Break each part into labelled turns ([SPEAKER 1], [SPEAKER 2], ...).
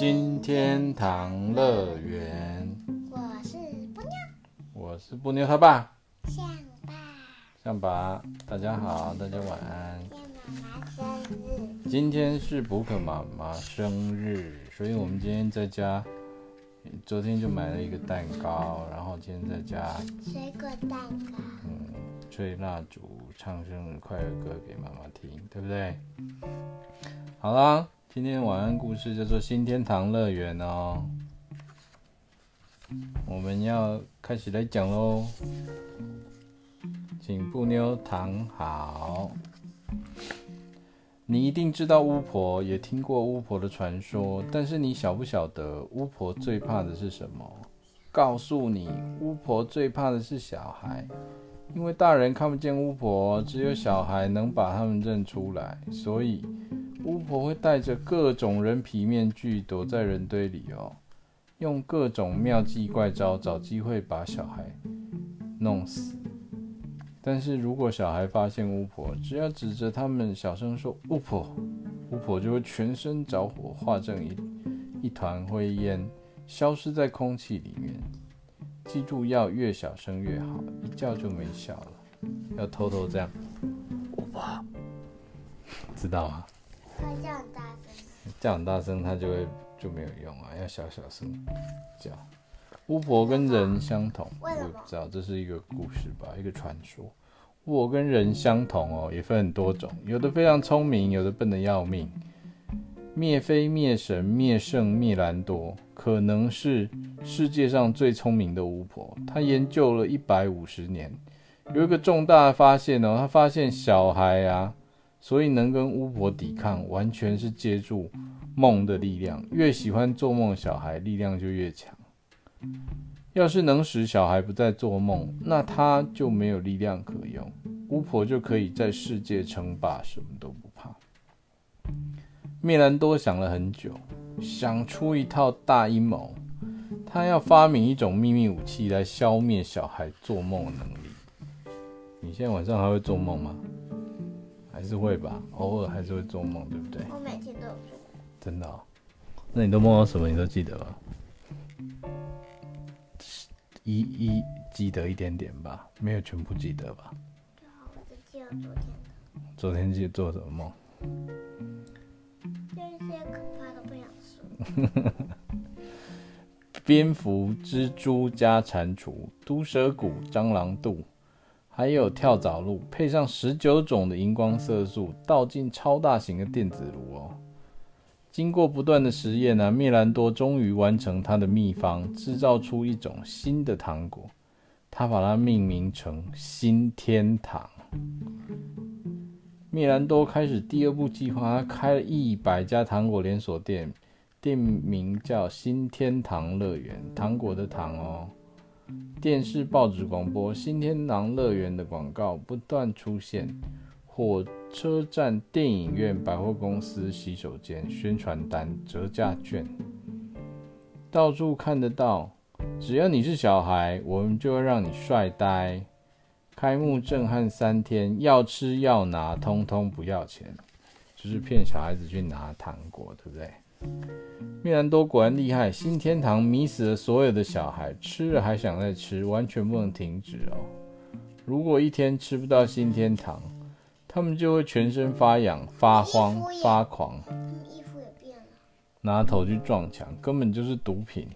[SPEAKER 1] 新天堂乐园。
[SPEAKER 2] 我是布妞，
[SPEAKER 1] 我是布妞他爸。
[SPEAKER 2] 象爸，
[SPEAKER 1] 象爸，大家好，大家晚安。
[SPEAKER 2] 今天妈妈生日，
[SPEAKER 1] 今天是布可妈妈生日，所以我们今天在家，昨天就买了一个蛋糕，然后今天在家，
[SPEAKER 2] 水果蛋糕，
[SPEAKER 1] 嗯，吹蜡烛，唱生日快乐歌给妈妈听，对不对？好啦，今天晚安故事叫做《新天堂乐园》哦，我们要开始来讲喽，请布妞躺好。你一定知道巫婆，也听过巫婆的传说，但是你晓不晓得巫婆最怕的是什么？告诉你，巫婆最怕的是小孩。因为大人看不见巫婆，只有小孩能把他们认出来，所以巫婆会戴着各种人皮面具躲在人堆里哦，用各种妙计怪招找机会把小孩弄死。但是如果小孩发现巫婆，只要指着他们小声说“巫婆”，巫婆就会全身着火，化成一一团灰烟，消失在空气里面。记住，要越小声越好，一叫就没效了。要偷偷这样，巫婆，知道吗？
[SPEAKER 2] 快叫很大声，
[SPEAKER 1] 叫很大声，它就会就没有用啊。要小小声叫。巫婆跟人相同，我也不知道，这是一个故事吧，一个传说。巫婆跟人相同哦，也分很多种，有的非常聪明，有的笨得要命。灭飞、灭神、灭圣、灭兰多，可能是世界上最聪明的巫婆。她研究了一百五十年，有一个重大的发现哦，她发现小孩啊，所以能跟巫婆抵抗，完全是借助梦的力量。越喜欢做梦的小孩，力量就越强。要是能使小孩不再做梦，那他就没有力量可用，巫婆就可以在世界称霸，什么都不怕。灭兰多想了很久，想出一套大阴谋。他要发明一种秘密武器来消灭小孩做梦能力。你现在晚上还会做梦吗？还是会吧，偶尔还是会做梦，对不对？
[SPEAKER 2] 我每天都有做。
[SPEAKER 1] 真的哦？那你都梦到什么？你都记得吗？一一记得一点点吧，没有全部记得吧？
[SPEAKER 2] 好，我只记得昨天的。
[SPEAKER 1] 昨天记得做什么梦？蝙蝠、蜘蛛加蟾蜍、毒蛇骨、蟑螂肚，还有跳蚤露，配上十九种的荧光色素，倒进超大型的电子炉哦。经过不断的实验呢、啊，灭兰多终于完成他的秘方，制造出一种新的糖果，他把它命名成新天堂。灭兰多开始第二步计划，他开了一百家糖果连锁店。店名叫新天堂乐园，糖果的糖哦。电视、报纸、广播，新天堂乐园的广告不断出现。火车站、电影院、百货公司、洗手间，宣传单、折价券，到处看得到。只要你是小孩，我们就会让你帅呆。开幕震撼三天，要吃要拿，通通不要钱，就是骗小孩子去拿糖果，对不对？灭兰多果然厉害，新天堂迷死了所有的小孩，吃了还想再吃，完全不能停止哦。如果一天吃不到新天堂，他们就会全身发痒、发慌、发狂。
[SPEAKER 2] 衣服也变了，
[SPEAKER 1] 拿头去撞墙，根本就是毒品。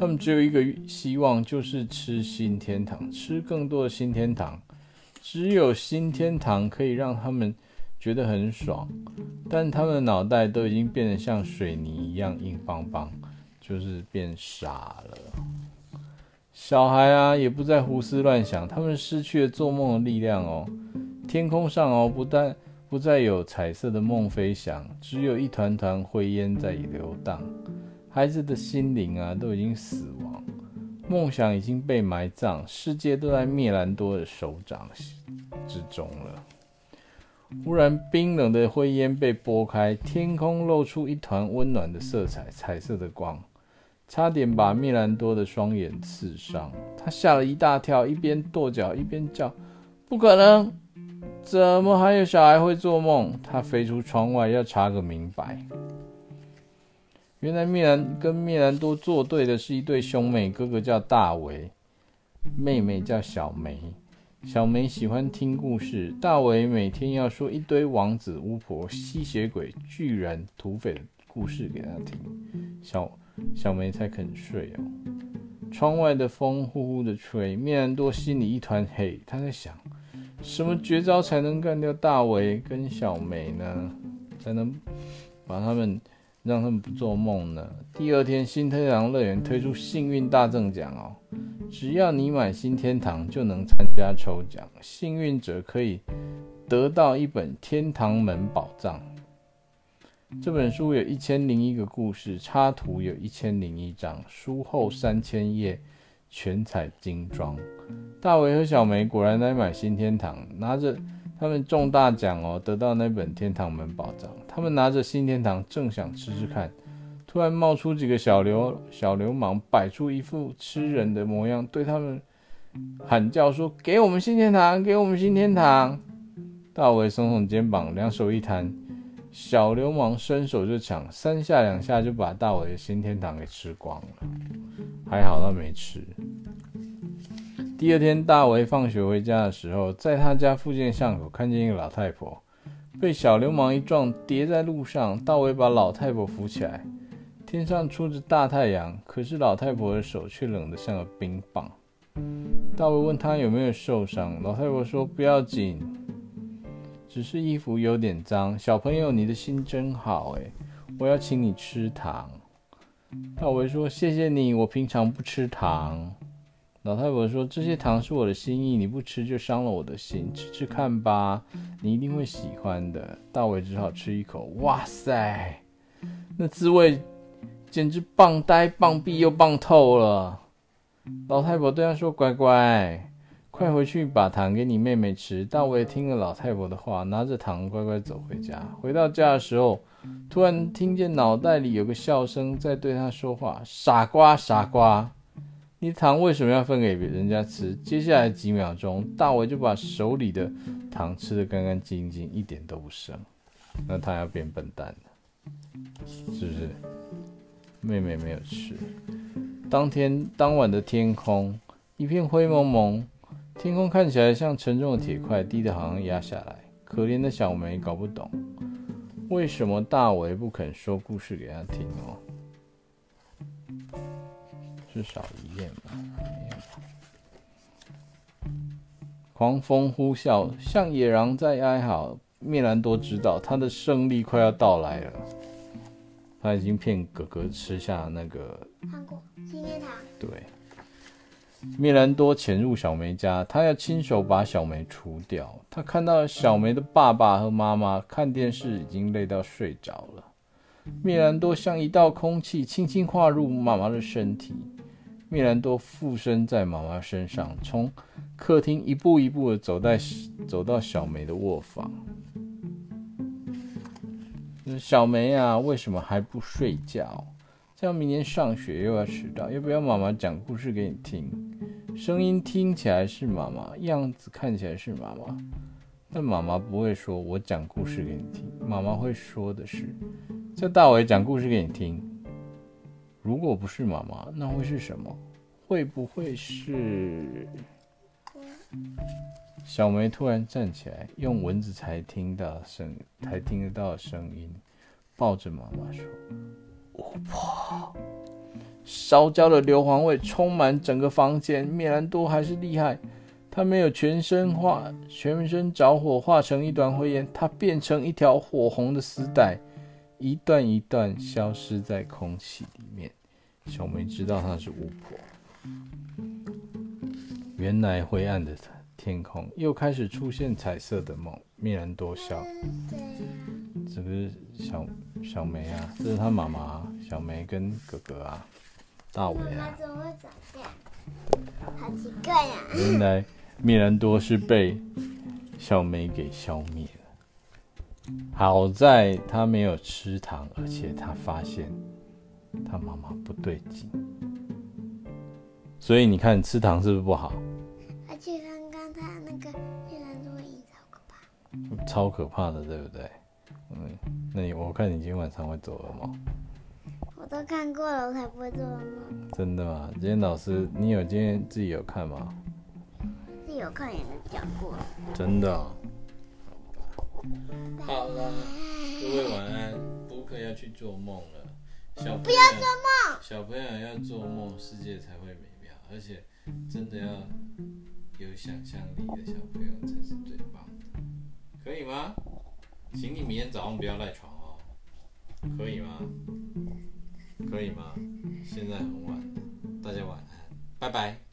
[SPEAKER 1] 他们只有一个希望，就是吃新天堂，吃更多的新天堂。只有新天堂可以让他们。觉得很爽，但他们的脑袋都已经变得像水泥一样硬邦邦，就是变傻了。小孩啊，也不再胡思乱想，他们失去了做梦的力量哦。天空上哦，不但不再有彩色的梦飞翔，只有一团团灰烟在流荡。孩子的心灵啊，都已经死亡，梦想已经被埋葬，世界都在灭兰多的手掌之中了。忽然，冰冷的灰烟被拨开，天空露出一团温暖的色彩，彩色的光，差点把密兰多的双眼刺伤。他吓了一大跳，一边跺脚一边叫：“不可能！怎么还有小孩会做梦？”他飞出窗外，要查个明白。原来密兰跟密兰多作对的是一对兄妹，哥哥叫大为，妹妹叫小梅。小梅喜欢听故事，大为每天要说一堆王子、巫婆、吸血鬼、巨人、土匪的故事给她听，小小梅才肯睡哦。窗外的风呼呼的吹，蜜兰多心里一团黑，他在想，什么绝招才能干掉大为跟小梅呢？才能把他们让他们不做梦呢？第二天，新天堂乐园推出幸运大赠奖哦。只要你买新天堂，就能参加抽奖，幸运者可以得到一本《天堂门宝藏》。这本书有一千零一个故事，插图有一千零一张，书厚三千页，全彩精装。大为和小梅果然来买新天堂，拿着他们中大奖哦，得到那本《天堂门宝藏》。他们拿着新天堂，正想吃吃看。突然冒出几个小流小流氓，摆出一副吃人的模样，对他们喊叫说：“给我们新天堂，给我们新天堂！”大为耸耸肩膀，两手一摊，小流氓伸手就抢，三下两下就把大为的新天堂给吃光了。还好他没吃。第二天，大为放学回家的时候，在他家附近巷口看见一个老太婆被小流氓一撞，跌在路上。大为把老太婆扶起来。天上出着大太阳，可是老太婆的手却冷得像个冰棒。大卫问她有没有受伤，老太婆说不要紧，只是衣服有点脏。小朋友，你的心真好诶，我要请你吃糖。大卫说谢谢你，我平常不吃糖。老太婆说这些糖是我的心意，你不吃就伤了我的心，吃吃看吧，你一定会喜欢的。大卫只好吃一口，哇塞，那滋味。简直棒呆、棒毙又棒透了！老太婆对他说：“乖乖，快回去把糖给你妹妹吃。”大卫听了老太婆的话，拿着糖乖乖走回家。回到家的时候，突然听见脑袋里有个笑声在对他说话：“傻瓜，傻瓜，你糖为什么要分给别人家吃？”接下来几秒钟，大卫就把手里的糖吃得干干净净，一点都不剩。那他要变笨蛋了，是不是？妹妹没有吃。当天当晚的天空一片灰蒙蒙，天空看起来像沉重的铁块，低得好像压下来。可怜的小梅搞不懂，为什么大为不肯说故事给她听哦？是少一页吗？狂风呼啸，像野狼在哀嚎。蜜兰多知道他的胜利快要到来了。他已经骗哥哥吃下那个糖果
[SPEAKER 2] 纪念糖。
[SPEAKER 1] 对，米兰多潜入小梅家，他要亲手把小梅除掉。他看到小梅的爸爸和妈妈看电视，已经累到睡着了。米兰多像一道空气，轻轻划入妈妈的身体。米兰多附身在妈妈身上，从客厅一步一步的走在走到小梅的卧房。小梅啊，为什么还不睡觉？这样明天上学又要迟到。要不要妈妈讲故事给你听？声音听起来是妈妈，样子看起来是妈妈，但妈妈不会说“我讲故事给你听”。妈妈会说的是：“叫大伟讲故事给你听。”如果不是妈妈，那会是什么？会不会是？小梅突然站起来，用蚊子才听到声，才听得到的声音。抱着妈妈说：“巫婆，烧焦的硫磺味充满整个房间。米兰多还是厉害，他没有全身化，全身着火化成一团灰烟，他变成一条火红的丝带，一段一段消失在空气里面。小梅知道她是巫婆。原来灰暗的天空又开始出现彩色的梦。蜜兰多笑。”这个是小小梅啊，这是他妈妈小梅跟哥哥啊，大伟啊。妈妈怎么会长这样？好奇怪呀！原来蜜兰多是被小梅给消灭了。好在他没有吃糖，而且他发现他妈妈不对劲。所以你看，吃糖是不是不好？
[SPEAKER 2] 那个蜜兰多也超可怕。
[SPEAKER 1] 超可怕的，对不对？嗯，那你我看你今天晚上会做噩梦。
[SPEAKER 2] 我都看过了，我才不会做噩梦。
[SPEAKER 1] 真的吗？今天老师，你有今天自己有看吗？
[SPEAKER 2] 自己有看也讲过了。
[SPEAKER 1] 真的、哦。好了，各位晚安。布克要去做梦了。小朋友，
[SPEAKER 2] 不要做梦。
[SPEAKER 1] 小朋友要做梦，世界才会美妙。而且，真的要有想象力的小朋友才是最棒的。可以吗？请你明天早上不要赖床哦。可以吗？可以吗？现在很晚了，大家晚安，拜拜。